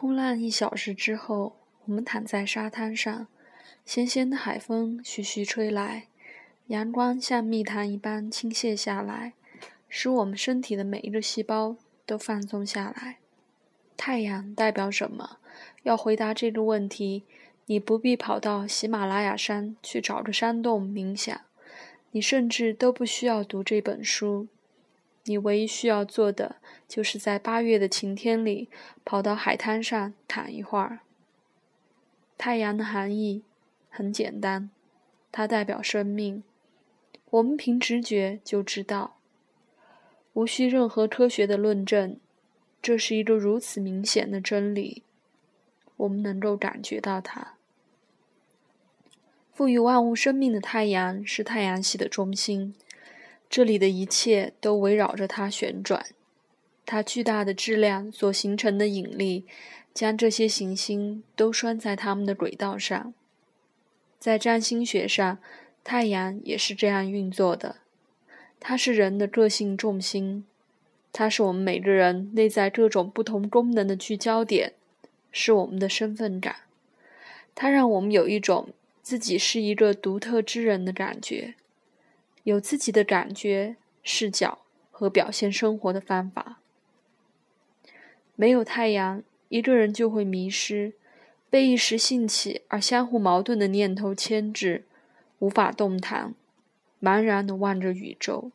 冲浪一小时之后，我们躺在沙滩上，咸咸的海风徐徐吹来，阳光像蜜糖一般倾泻下来，使我们身体的每一个细胞都放松下来。太阳代表什么？要回答这个问题，你不必跑到喜马拉雅山去找个山洞冥想，你甚至都不需要读这本书。你唯一需要做的，就是在八月的晴天里跑到海滩上躺一会儿。太阳的含义很简单，它代表生命。我们凭直觉就知道，无需任何科学的论证，这是一个如此明显的真理。我们能够感觉到它。赋予万物生命的太阳是太阳系的中心。这里的一切都围绕着它旋转，它巨大的质量所形成的引力，将这些行星都拴在它们的轨道上。在占星学上，太阳也是这样运作的。它是人的个性重心，它是我们每个人内在各种不同功能的聚焦点，是我们的身份感。它让我们有一种自己是一个独特之人的感觉。有自己的感觉、视角和表现生活的方法。没有太阳，一个人就会迷失，被一时兴起而相互矛盾的念头牵制，无法动弹，茫然地望着宇宙。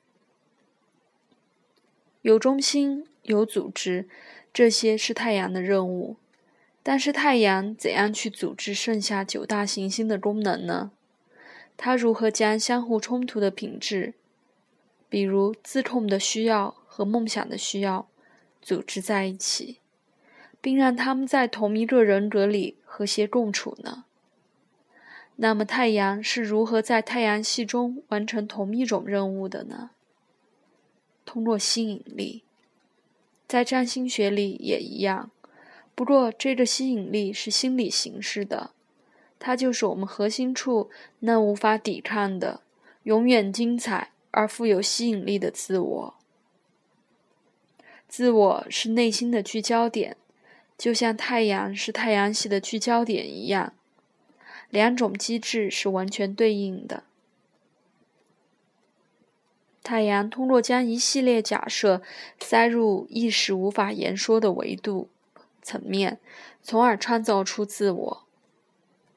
有中心，有组织，这些是太阳的任务。但是，太阳怎样去组织剩下九大行星的功能呢？他如何将相互冲突的品质，比如自控的需要和梦想的需要，组织在一起，并让他们在同一个人格里和谐共处呢？那么，太阳是如何在太阳系中完成同一种任务的呢？通过吸引力，在占星学里也一样，不过这个吸引力是心理形式的。它就是我们核心处那无法抵抗的、永远精彩而富有吸引力的自我。自我是内心的聚焦点，就像太阳是太阳系的聚焦点一样。两种机制是完全对应的。太阳通过将一系列假设塞入意识无法言说的维度层面，从而创造出自我。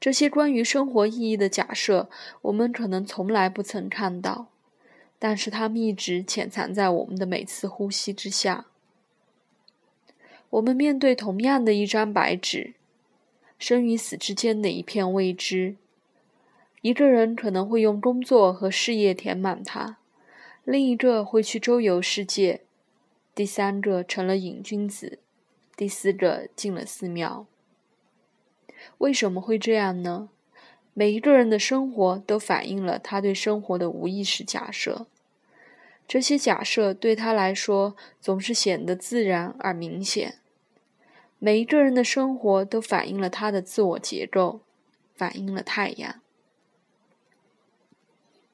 这些关于生活意义的假设，我们可能从来不曾看到，但是它们一直潜藏在我们的每次呼吸之下。我们面对同样的一张白纸，生与死之间的一片未知。一个人可能会用工作和事业填满它，另一个会去周游世界，第三个成了瘾君子，第四个进了寺庙。为什么会这样呢？每一个人的生活都反映了他对生活的无意识假设，这些假设对他来说总是显得自然而明显。每一个人的生活都反映了他的自我结构，反映了太阳。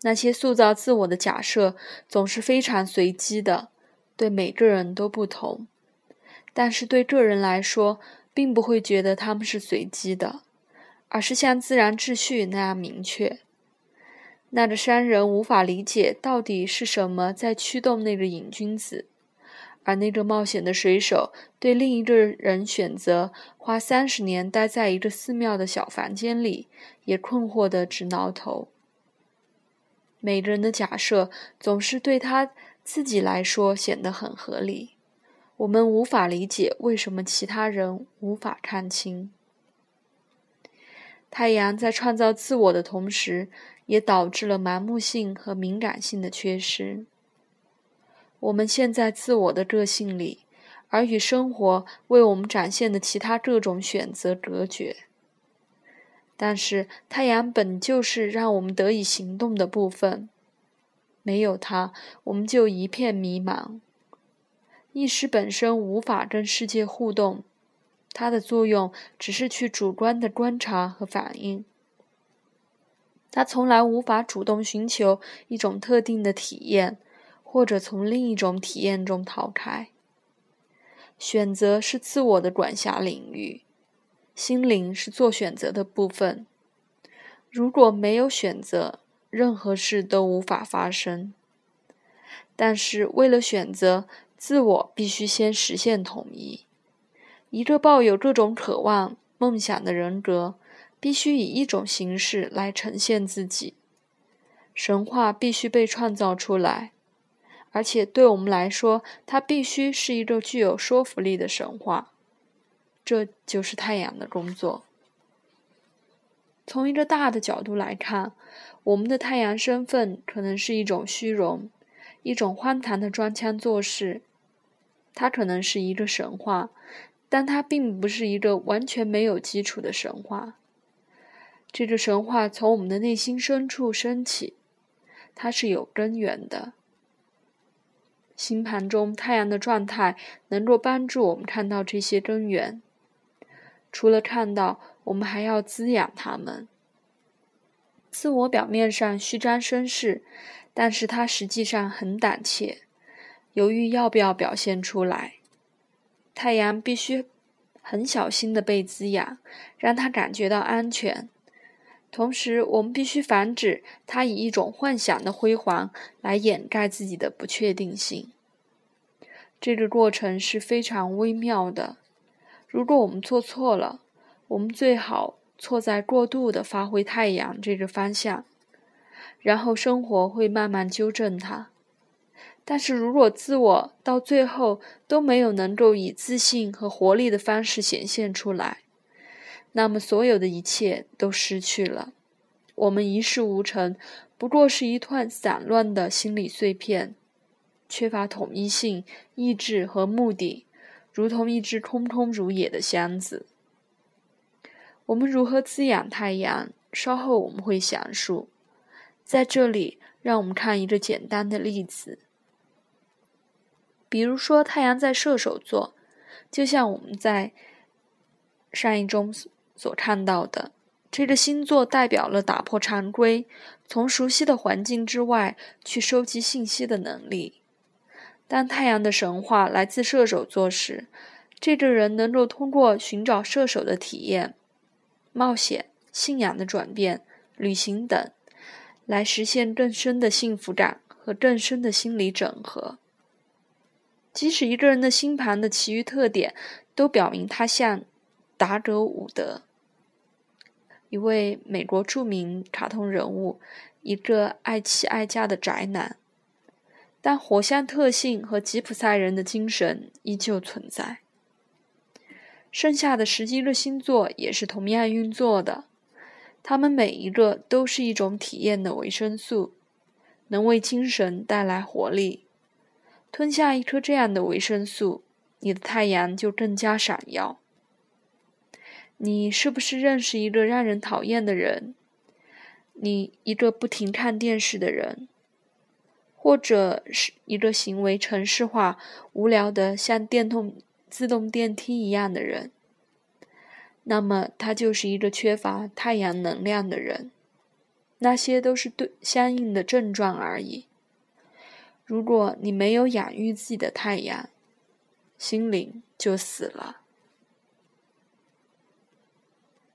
那些塑造自我的假设总是非常随机的，对每个人都不同，但是对个人来说。并不会觉得他们是随机的，而是像自然秩序那样明确。那个商人无法理解到底是什么在驱动那个瘾君子，而那个冒险的水手对另一个人选择花三十年待在一个寺庙的小房间里，也困惑得直挠头。每个人的假设总是对他自己来说显得很合理。我们无法理解为什么其他人无法看清。太阳在创造自我的同时，也导致了盲目性和敏感性的缺失。我们陷在自我的个性里，而与生活为我们展现的其他各种选择隔绝。但是，太阳本就是让我们得以行动的部分，没有它，我们就一片迷茫。意识本身无法跟世界互动，它的作用只是去主观的观察和反应。它从来无法主动寻求一种特定的体验，或者从另一种体验中逃开。选择是自我的管辖领域，心灵是做选择的部分。如果没有选择，任何事都无法发生。但是，为了选择，自我必须先实现统一。一个抱有各种渴望、梦想的人格，必须以一种形式来呈现自己。神话必须被创造出来。而且对我们来说，它必须是一个具有说服力的神话。这就是太阳的工作。从一个大的角度来看，我们的太阳身份可能是一种虚荣，一种荒唐的装腔作势。它可能是一个神话，但它并不是一个完全没有基础的神话。这个神话从我们的内心深处升起，它是有根源的。星盘中太阳的状态能够帮助我们看到这些根源。除了看到，我们还要滋养它们。自我表面上虚张声势，但是它实际上很胆怯，犹豫要不要表现出来。太阳必须很小心的被滋养，让他感觉到安全。同时，我们必须防止他以一种幻想的辉煌来掩盖自己的不确定性。这个过程是非常微妙的。如果我们做错了，我们最好错在过度的发挥太阳这个方向，然后生活会慢慢纠正它。但是如果自我到最后都没有能够以自信和活力的方式显现出来，那么，所有的一切都失去了。我们一事无成，不过是一团散乱的心理碎片，缺乏统一性、意志和目的，如同一只空空如也的箱子。我们如何滋养太阳？稍后我们会详述。在这里，让我们看一个简单的例子。比如说，太阳在射手座，就像我们在上一中。所看到的这个星座代表了打破常规，从熟悉的环境之外去收集信息的能力。当太阳的神话来自射手座时，这个人能够通过寻找射手的体验、冒险、信仰的转变、旅行等，来实现更深的幸福感和更深的心理整合。即使一个人的星盘的其余特点都表明他像。达格伍德，一位美国著名卡通人物，一个爱妻爱家的宅男，但火象特性和吉普赛人的精神依旧存在。剩下的十一个星座也是同样运作的，他们每一个都是一种体验的维生素，能为精神带来活力。吞下一颗这样的维生素，你的太阳就更加闪耀。你是不是认识一个让人讨厌的人？你一个不停看电视的人，或者是一个行为程式化、无聊的像电动自动电梯一样的人？那么他就是一个缺乏太阳能量的人。那些都是对相应的症状而已。如果你没有养育自己的太阳，心灵就死了。